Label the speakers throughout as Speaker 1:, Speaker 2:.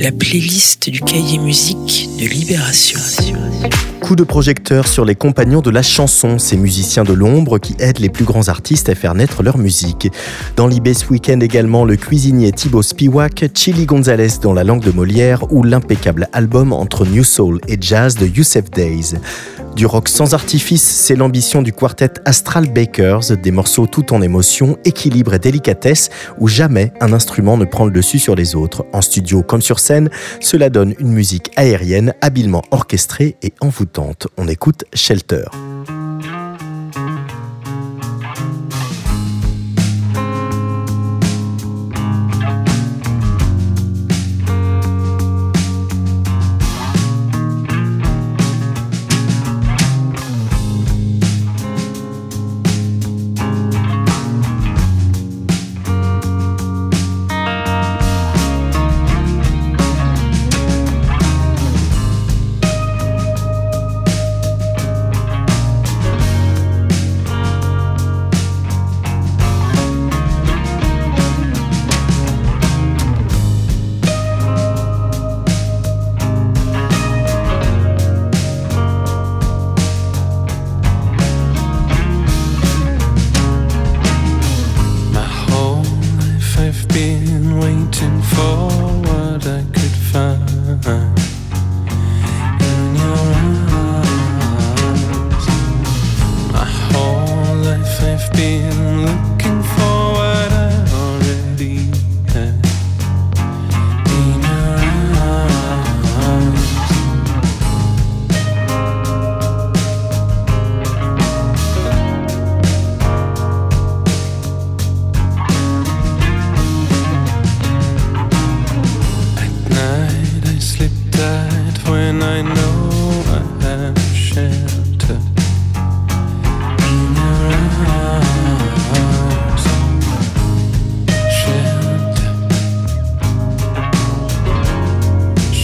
Speaker 1: la playlist du cahier musique de Libération.
Speaker 2: Coup de projecteur sur les compagnons de la chanson, ces musiciens de l'ombre qui aident les plus grands artistes à faire naître leur musique. Dans l'Ibis Weekend également, le cuisinier Thibaut Spiwak, Chili Gonzalez dans la langue de Molière ou l'impeccable album entre New Soul et Jazz de Youssef Days. Du rock sans artifice, c'est l'ambition du quartet Astral Bakers, des morceaux tout en émotion, équilibre et délicatesse, où jamais un instrument ne prend le dessus sur les autres. En studio comme sur scène, cela donne une musique aérienne, habilement orchestrée et envoûtante. On écoute Shelter.
Speaker 3: waiting for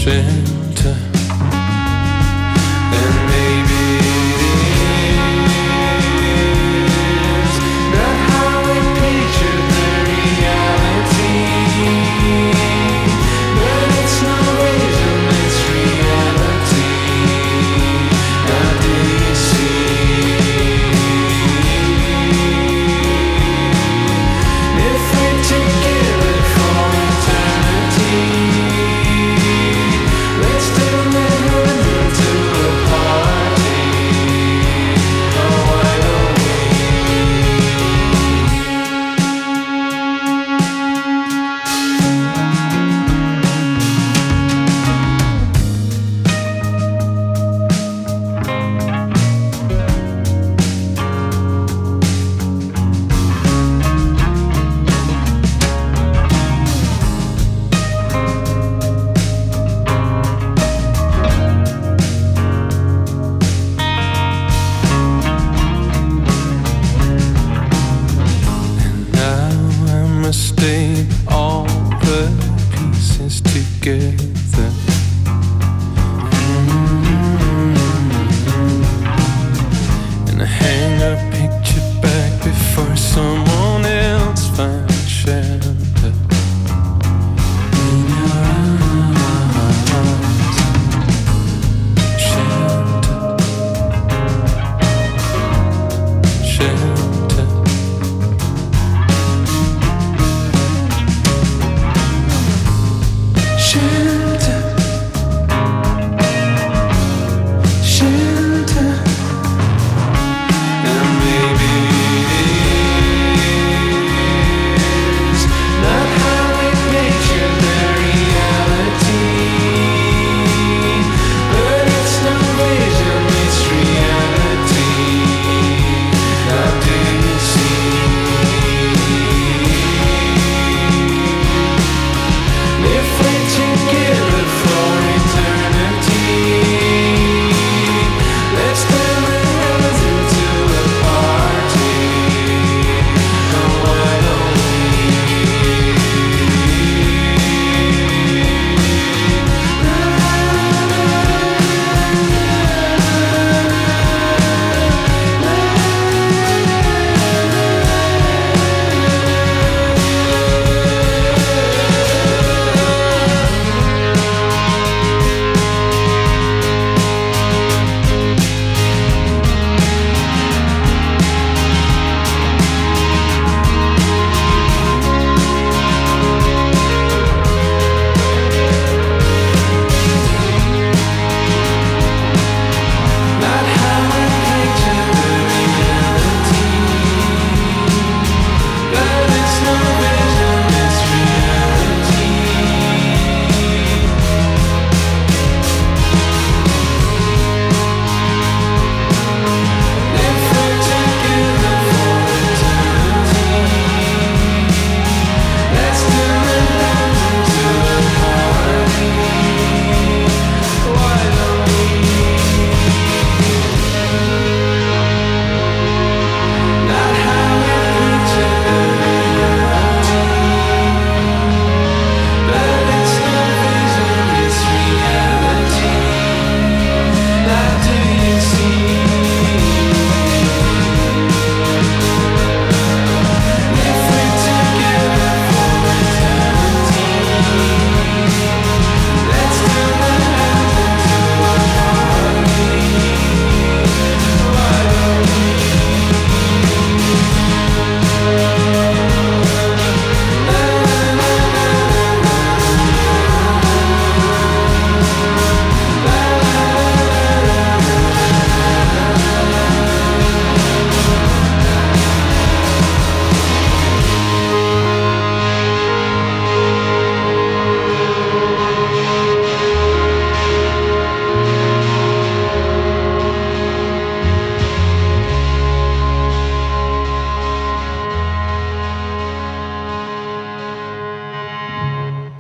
Speaker 3: ocean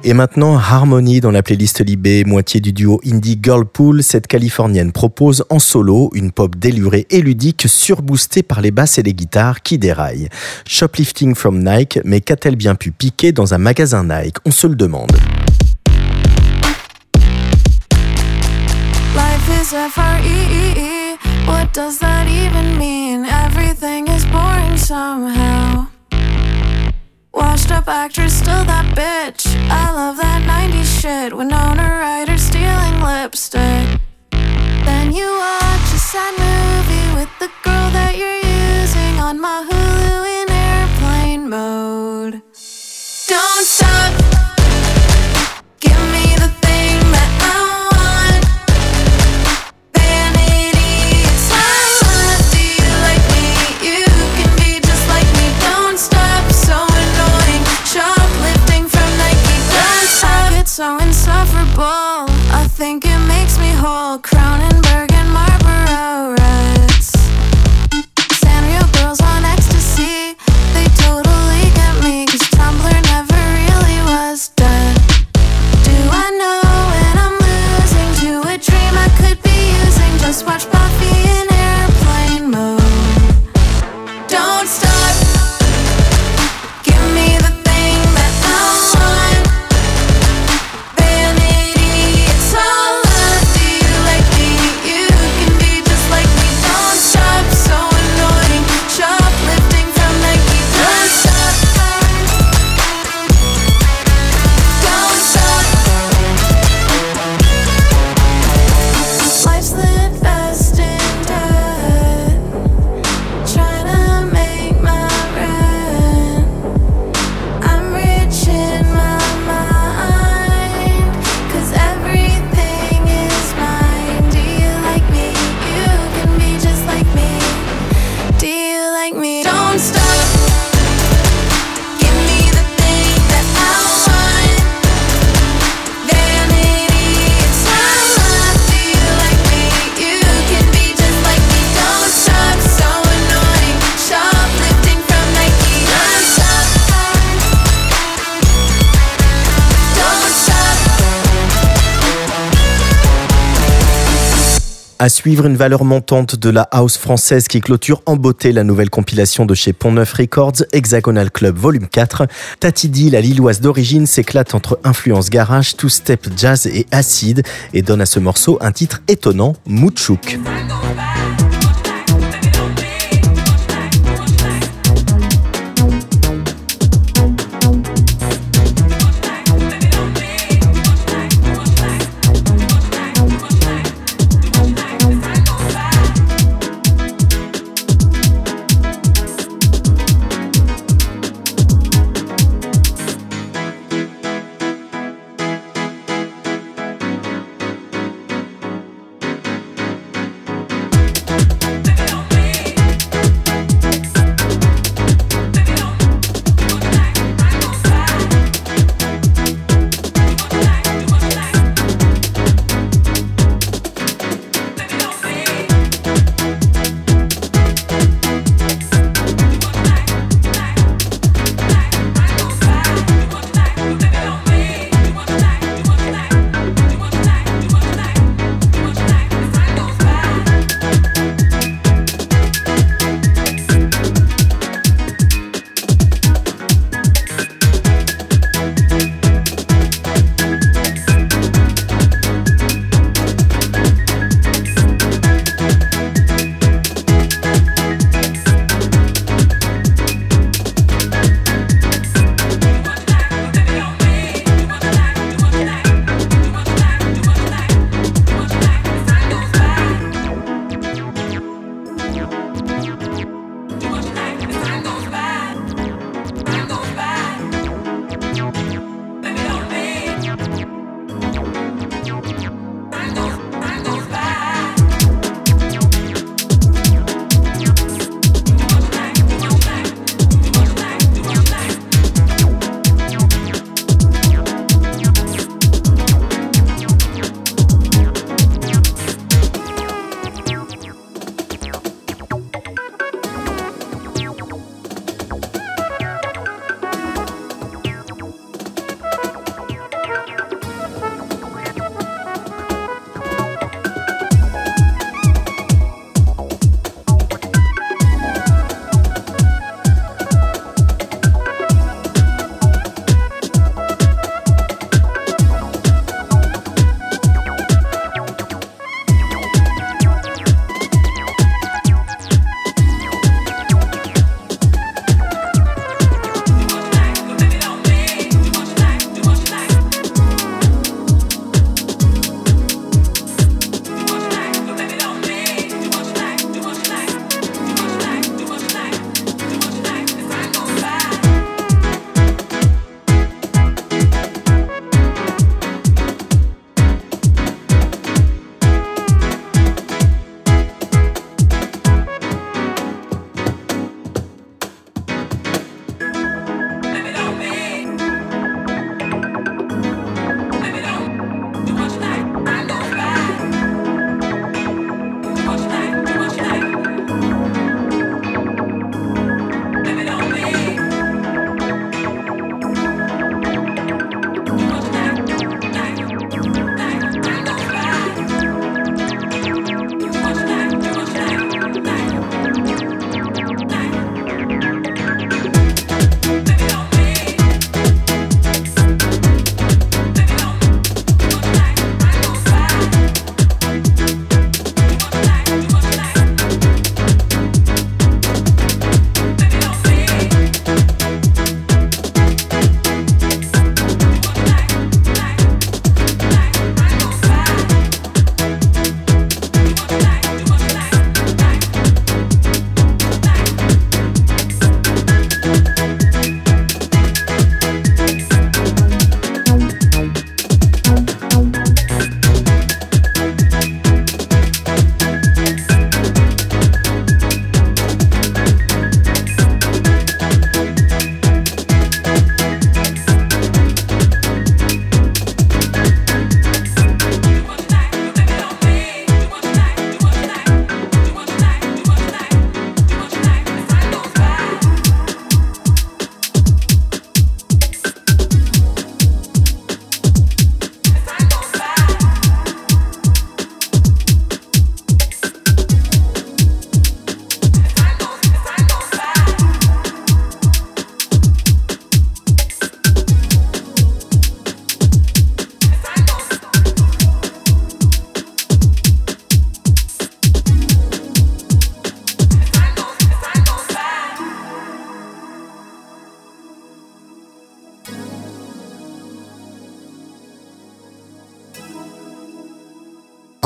Speaker 2: Et maintenant, Harmony dans la playlist Libé, moitié du duo indie Girlpool, cette californienne propose en solo une pop délurée et ludique surboostée par les basses et les guitares qui déraillent. Shoplifting from Nike, mais qu'a-t-elle bien pu piquer dans un magasin Nike? On se le demande.
Speaker 4: Life is F-R-E-E-E. What does that even mean? Everything is boring somehow. Actress, still that bitch. I love that 90s shit. Winona Ryder stealing lipstick. Then you watch a sad movie with the girl that you're using on my
Speaker 2: À suivre une valeur montante de la house française qui clôture en beauté la nouvelle compilation de chez Pont Neuf Records, Hexagonal Club Volume 4. Tati la lilloise d'origine, s'éclate entre influence garage, two-step, jazz et acide et donne à ce morceau un titre étonnant, Mouchouk.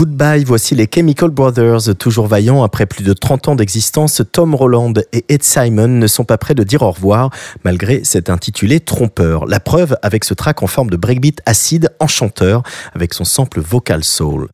Speaker 2: Goodbye, voici les Chemical Brothers, toujours vaillants après plus de 30 ans d'existence. Tom Roland et Ed Simon ne sont pas prêts de dire au revoir, malgré cet intitulé trompeur. La preuve avec ce track en forme de breakbeat acide enchanteur, avec son sample vocal soul.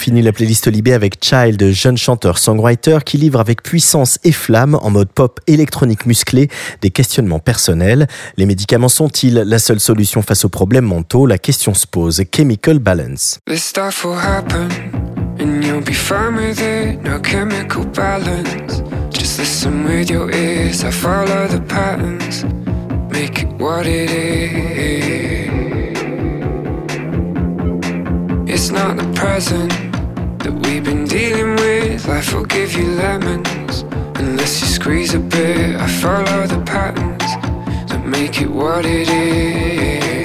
Speaker 2: Finit la playlist Libé avec Child, jeune chanteur-songwriter qui livre avec puissance et flamme en mode pop électronique musclé des questionnements personnels. Les médicaments sont-ils la seule solution face aux problèmes mentaux? La question se pose. Chemical Balance.
Speaker 5: That we've been dealing with. Life will give you lemons unless you squeeze a bit. I follow the patterns that make it what it is.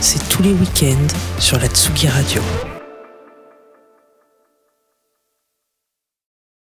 Speaker 1: C'est tous les week-ends sur la Tsugi Radio.